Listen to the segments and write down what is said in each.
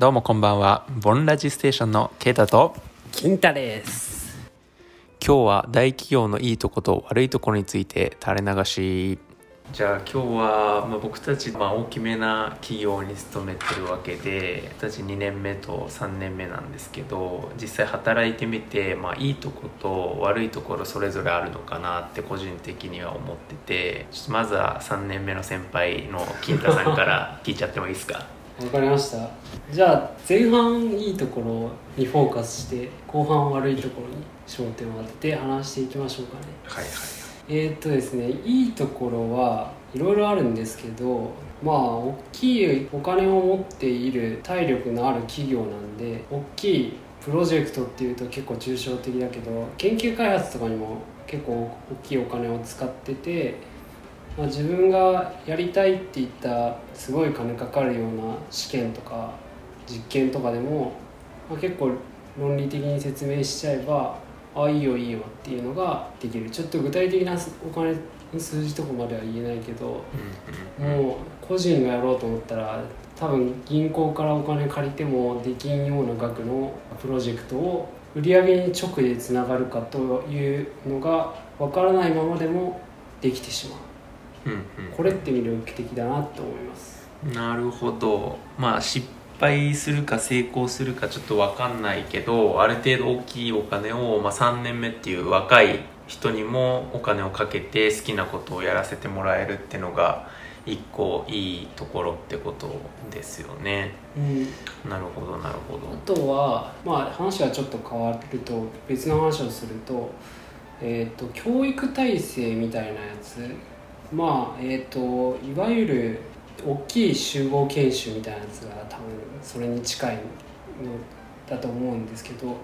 どうもこんばんは。ボンラジステーションのケイタと。金太です。今日は大企業のいいとこと悪いところについて垂れ流し。じゃあ今日は、まあ、僕たち、まあ、大きめな企業に勤めてるわけで僕たち2年目と3年目なんですけど実際働いてみて、まあ、いいとこと悪いところそれぞれあるのかなって個人的には思っててちょっとまずは3年目の先輩の金太さんから聞いちゃってもいいですか？わかりました。じゃあ前半いいところにフォーカスして後半悪いところに焦点を当てて話していきましょうかね。はいはいえー、っとですねいいところはいろいろあるんですけどまあ大きいお金を持っている体力のある企業なんで大きいプロジェクトっていうと結構抽象的だけど研究開発とかにも結構大きいお金を使ってて、まあ、自分がやりたいっていったすごい金かかるような試験とか実験とかでも、まあ、結構論理的に説明しちゃえばあいいよいいよっていうのができる。ちょっと具体的なお金の数字とかまでは言えないけど、もう個人がやろうと思ったら多分銀行からお金借りてもできんような額のプロジェクトを売り上げに直でつながるかというのが分からないままでもできてしまう、これって魅力的だなと思います。なるほど。まあ失敗するか成功するかちょっと分かんないけどある程度大きいお金を、まあ、3年目っていう若い人にもお金をかけて好きなことをやらせてもらえるっていうのが一個いいところってことですよね。うん。なるほどなるほあどとはまあ話がちょっと変わると別の話をすると,、えー、と教育体制みたいなやつまあえっ、といわゆる大きい集合研修みたいなやつが多分それに近いのだと思うんですけど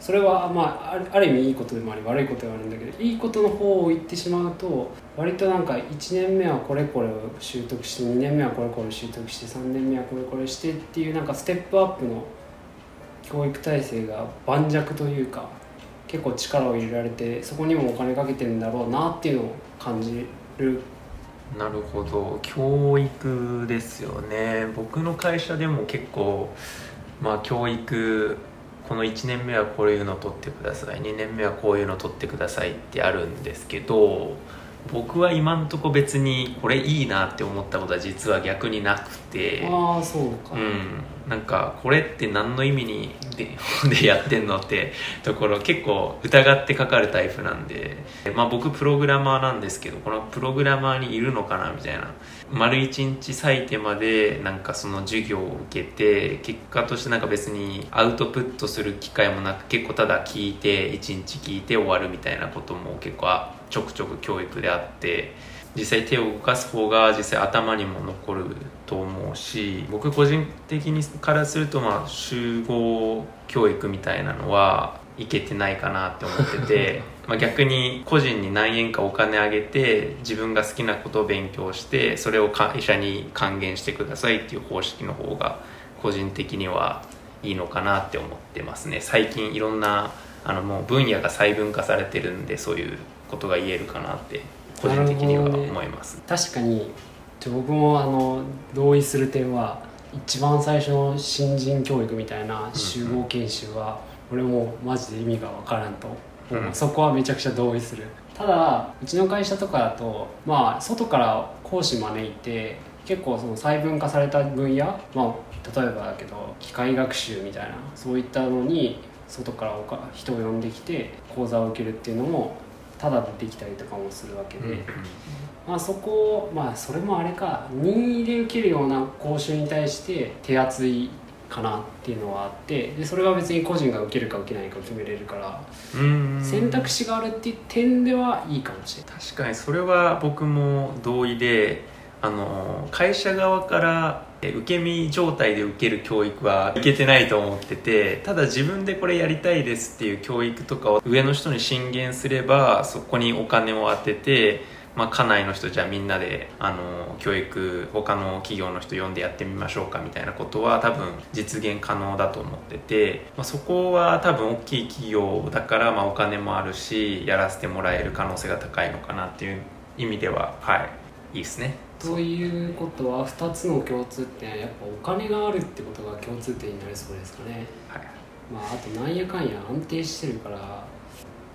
それはまあある意味いいことでもあり悪いことでもあるんだけどいいことの方を言ってしまうと割となんか1年目はこれこれを習得して2年目はこれこれ習得して3年目はこれこれしてっていうなんかステップアップの教育体制が盤石というか結構力を入れられてそこにもお金かけてるんだろうなっていうのを感じるなるほど。教育ですよね。僕の会社でも結構まあ教育この1年目はこういうの取ってください。2年目はこういうの取ってくださいってあるんですけど僕は今んとこ別にこれいいなって思ったことは実は逆になくて。ああそうか、うん。なんかこれって何の意味にで でやってんのってところ結構疑ってかかるタイプなんで、まあ、僕プログラマーなんですけどこのプログラマーにいるのかなみたいな。丸一日割いてまでなんかその授業を受けて結果としてなんか別にアウトプットする機会もなく結構ただ聞いて一日聞いて終わるみたいなことも結構あちょくちょく教育であって実際手を動かす方が実際頭にも残ると思うし僕個人的にからするとまあ集合教育みたいなのはいけてないかなって思ってて まあ逆に個人に何円かお金あげて自分が好きなことを勉強してそれを会社に還元してくださいっていう方式の方が個人的にはいいのかなって思ってますね。最近いろんなあのもう分野が細分化されてるんでそういうことが言えるかなって個人的には思います、確かに僕もあの同意する点は一番最初の新人教育みたいな集合研修は、俺もマジで意味が分からんと思う、うん。そこはめちゃくちゃ同意する。ただうちの会社とかだとまあ外から講師招いて結構その細分化された分野まあ例えばだけど機械学習みたいなそういったのに外から人を呼んできて講座を受けるっていうのもただでできたりとかもするわけで、うんまあ、そこをまあそれもあれか任意で受けるような講習に対して手厚いかなっていうのはあってでそれは別に個人が受けるか受けないか決めれるからうん。選択肢があるっていう点ではいいかもしれない。確かにそれは僕も同意であの会社側からえ受け身状態で受ける教育はいけてないと思っててただ自分でこれやりたいですっていう教育とかを上の人に進言すればそこにお金を当てて、まあ、家内の人じゃあみんなであの教育他の企業の人呼んでやってみましょうかみたいなことは多分実現可能だと思ってて、まあ、そこは多分大きい企業だから、まあ、お金もあるしやらせてもらえる可能性が高いのかなっていう意味でははい。いいですね。ということは2つの共通点はやっぱお金があるってことが共通点になりそうですかね。はい。まああとなんやかんや安定してるから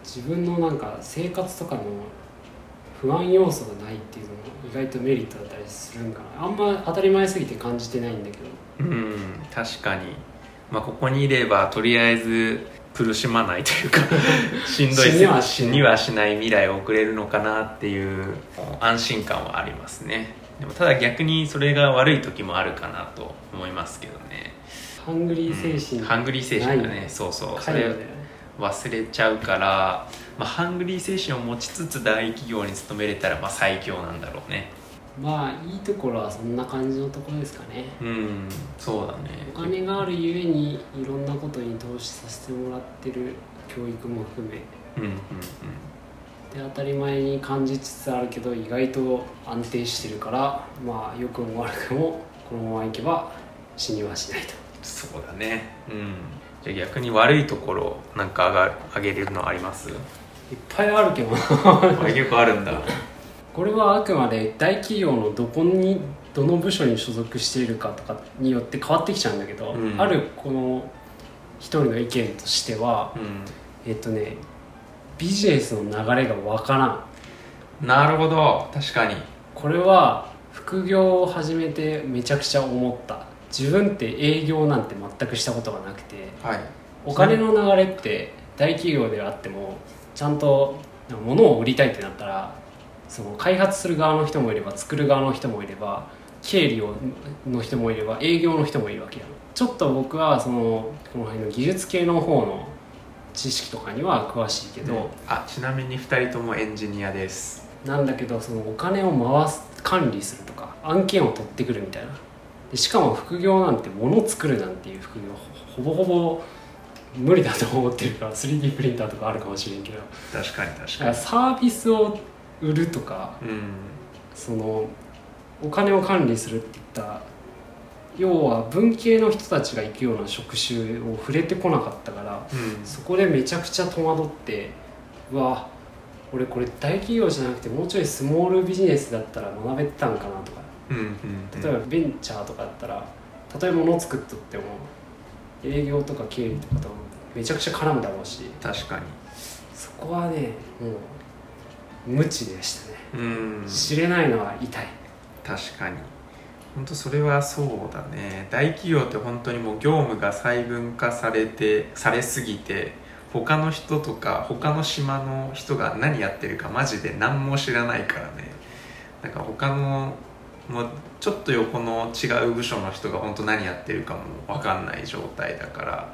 自分のなんか生活とかの不安要素がないっていうのも意外とメリットだったりするんかな。あんま当たり前すぎて感じてないんだけど。うん確かに。まあここにいればとりあえず苦しまないというか しんどい死には死にはしない未来を送れるのかなっていう安心感はありますね。でもただ逆にそれが悪い時もあるかなと思いますけどね。ハングリー精神、うん。ハングリー精神がねそうそう。それ忘れちゃうから、まあ、ハングリー精神を持ちつつ大企業に勤めれたらまあ最強なんだろうねまあいいところはそんな感じのところですかね。うんそうだね。お金があるゆえにいろんなことに投資させてもらってる教育も含め。うんうんうんで当たり前に感じつつあるけど意外と安定してるからまあ良くも悪くもこのままいけば死にはしないと。そうだね。うん。じゃあ逆に悪いところなんか上が上げれるのあります？いっぱいあるけど結構あるんだ これはあくまで大企業のどこにどの部署に所属しているかとかによって変わってきちゃうんだけど、うん。あるこの一人の意見としてはうえっとねビジネスの流れがわからんん。なるほど。確かに。これは副業を始めてめちゃくちゃ思った。自分って営業なんて全くしたことがなくてはい。お金の流れって大企業であってもちゃんと物を売りたいってなったらその開発する側の人もいれば作る側の人もいれば経理をの人もいれば営業の人もいるわけやちょっと僕はそのこの辺の技術系の方の知識とかには詳しいけど、あちなみに2人ともエンジニアです。なんだけどそのお金を回す管理するとか案件を取ってくるみたいな。でしかも副業なんて物を作るなんていう副業ほぼほぼ無理だと思ってるから 3D プリンターとかあるかもしれんけど。確かに確だかにサービスを売るとかうん。そのお金を管理するっていった要は文系の人たちが行くような職種を触れてこなかったからうん。そこでめちゃくちゃ戸惑ってうわ俺これ大企業じゃなくてもうちょいスモールビジネスだったら学べてたんかなとか。うんうん例えばベンチャーとかだったら例えば物を作っとっても営業とか経理とかとめちゃくちゃ絡むだろうし。確かに。そこはねもう無知でしたね。うん。知れないのは痛い。確かに。本当それはそうだね。大企業って本当にもう業務が細分化されてされすぎて他の人とか他の島の人が何やってるかマジで何も知らないからね。なんか他のもうちょっと横の違う部署の人が本当何やってるかも分かんない状態だから。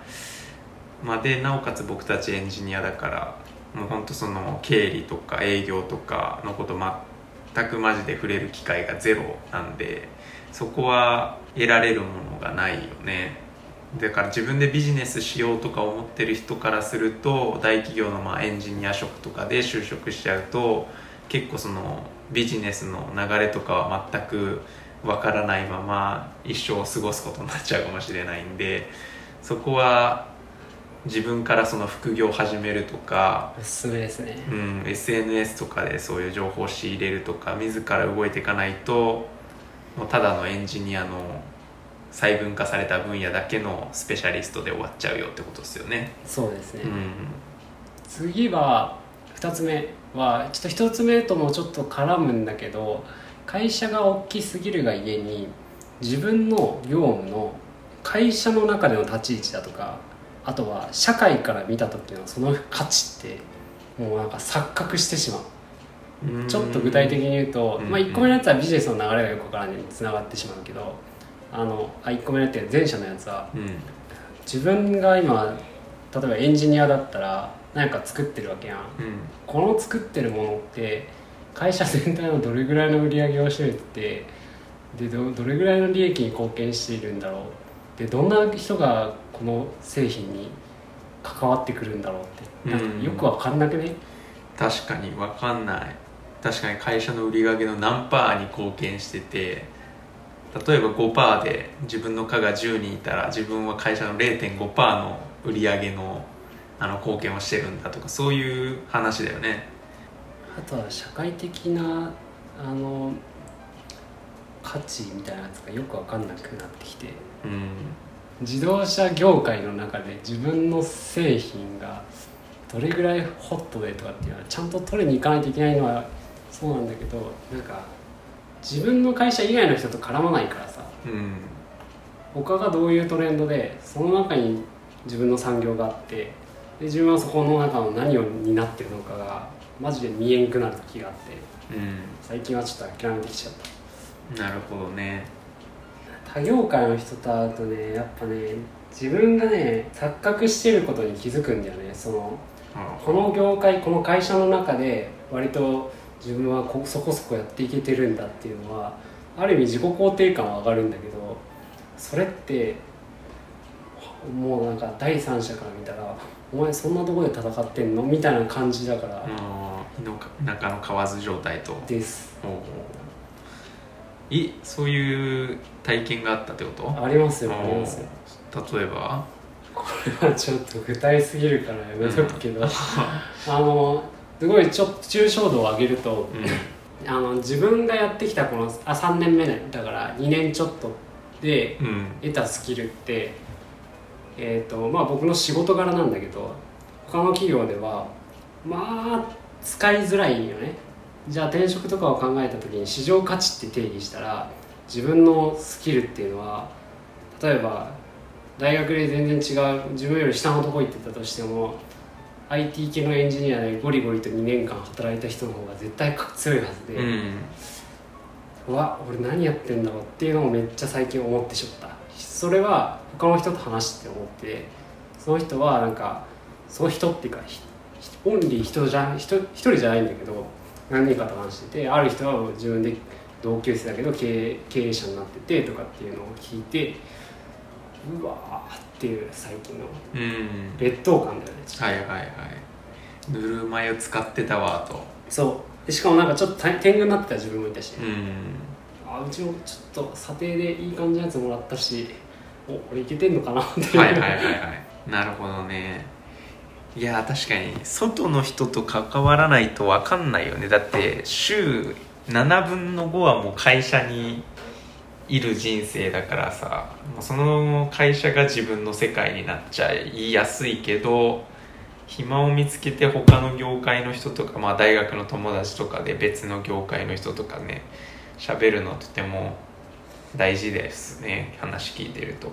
まあでなおかつ僕たちエンジニアだからもう本当その経理とか営業とかのこと全くマジで触れる機会がゼロなんでそこは得られるものがないよね。だから自分でビジネスしようとか思ってる人からすると大企業のまあエンジニア職とかで就職しちゃうと結構そのビジネスの流れとかは全くわからないまま一生を過ごすことになっちゃうかもしれないんでそこは自分からその副業を始めるとかおすすめですね。うん、SNS とかでそういう情報を仕入れるとか自ら動いていかないともうただのエンジニアの細分化された分野だけのスペシャリストで終わっちゃうよってことですよね。そうですね、うん。次は2つ目。はちょっと1つ目ともちょっと絡むんだけど会社が大きすぎるがゆえに自分の業務の会社の中での立ち位置だとかあとは社会から見た時のその価値ってもうなんか錯覚してしまう。うん。ちょっと具体的に言うと、うん。まあ、1個目のやつはビジネスの流れがよくわからないにつながってしまうけどあのあ1個目のやつ前者のやつはうん。自分が今例えばエンジニアだったら何か作ってるわけやん。うん。この作ってるものって会社全体のどれぐらいの売り上げを占めててでどどれぐらいの利益に貢献しているんだろうでどんな人がこの製品に関わってくるんだろうってなんかよくわかんなくね、確かに分かんない。確かに会社の売り上げの何パーに貢献してて例えば5%で自分の課が10人いたら自分は会社の0.5%の売り上げのあの貢献をしてるんだとかそういう話だよね。あとは社会的なあの価値みたいなやつがよく分かんなくなってきて。うん。自動車業界の中で自分の製品がどれぐらいホットでとかっていうのはちゃんと取りに行かないといけないのはそうなんだけどなんか自分の会社以外の人と絡まないからさ。うん他がどういうトレンドでその中に自分の産業があってで自分はそこの中の何を担ってるのかがマジで見えんくなる時があって。うん。最近はちょっと諦めてきちゃったなるほどね。他業界の人と会うとねやっぱね自分がね錯覚してることに気づくんだよね。そのこの業界この会社の中で割と自分はこそこそこやっていけてるんだっていうのはある意味自己肯定感は上がるんだけどそれってもうなんか第三者から見たら「お前そんなとこで戦ってんの?」みたいな感じだから。あー火の中の蛙状態と。です。おういそういう体験があったってこと？ありますよありますよ。例えば？これはちょっと具体すぎるからやめとくけど、あのすごいちょっと抽象度を上げるとうあの自分がやってきたこのあ3年目ねだから2年ちょっとでんうん。得たスキルって、えーとまあ、僕の仕事柄なんだけど他の企業ではまあ使いづらいよねじゃあ転職とかを考えた時に市場価値って定義したら自分のスキルっていうのは例えば大学で全然違う自分より下のとこ行ってたとしても IT 系のエンジニアでゴリゴリと2年間働いた人の方が絶対強いはずで、うん。うわ俺何やってんだろうっていうのをめっちゃ最近思ってしまった。それは他の人と話して思ってその人はなんかその人っていうかオンリー人じゃ人一人じゃないんだけど何人かと話しててある人は自分で同級生だけど経営経営者になっててとかっていうのを聞いてうわーっていう最近のうん。劣等感だよね。はいはいはい。ぬるま湯使ってたわと。そう。でしかもなんかちょっと天天狗になってた自分もいたし、うん。あうちもちょっと査定でいい感じのやつもらったしお俺いけてんのかなっていう。はいはいはいはい。なるほどねいや確かに外の人と関わらないと分かんないよね。だって週7分の5はもう会社にいる人生だからさ。その会社が自分の世界になっちゃいやすいけど暇を見つけて他の業界の人とか、まあ、大学の友達とかで別の業界の人とかね喋るのとても大事ですね。話聞いてると。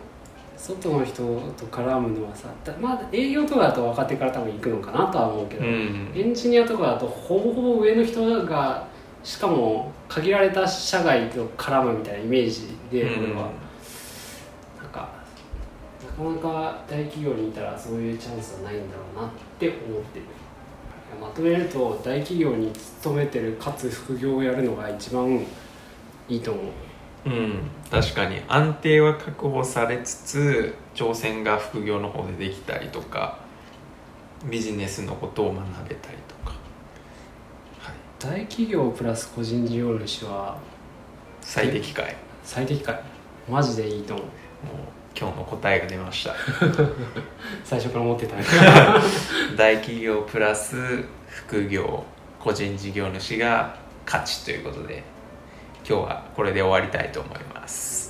外の人と絡むのはさだまあ営業とかだと若手から多分行くのかなとは思うけど、うん。エンジニアとかだとほぼほぼ上の人がしかも限られた社外と絡むみたいなイメージで俺は、なんかなかなか大企業にいたらそういうチャンスはないんだろうなって思ってる。まとめると大企業に勤めてるかつ副業をやるのが一番いいと思ううん、確かに安定は確保されつつ挑戦が副業の方でできたりとかビジネスのことを学べたりとか、はい、大企業プラス個人事業主は最適解。も最適解。マジでいいと思う。う今日の答えが出ました。最初から思ってたね。大企業プラス副業個人事業主が勝ちということで今日はこれで終わりたいと思います。